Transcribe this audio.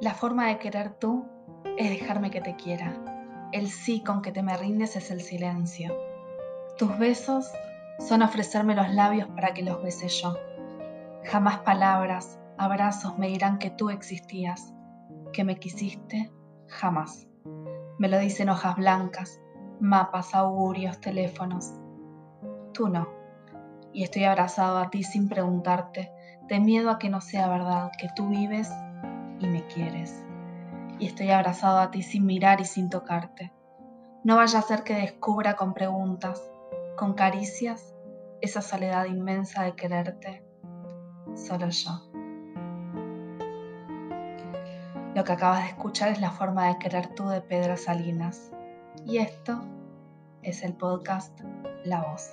La forma de querer tú es dejarme que te quiera. El sí con que te me rindes es el silencio. Tus besos son ofrecerme los labios para que los bese yo. Jamás palabras, abrazos me dirán que tú existías, que me quisiste, jamás. Me lo dicen hojas blancas, mapas, augurios, teléfonos. Tú no. Y estoy abrazado a ti sin preguntarte, de miedo a que no sea verdad, que tú vives y me quieres. Y estoy abrazado a ti sin mirar y sin tocarte. No vaya a ser que descubra con preguntas, con caricias, esa soledad inmensa de quererte, solo yo. Lo que acabas de escuchar es la forma de querer tú de Pedro Salinas. Y esto es el podcast La Voz.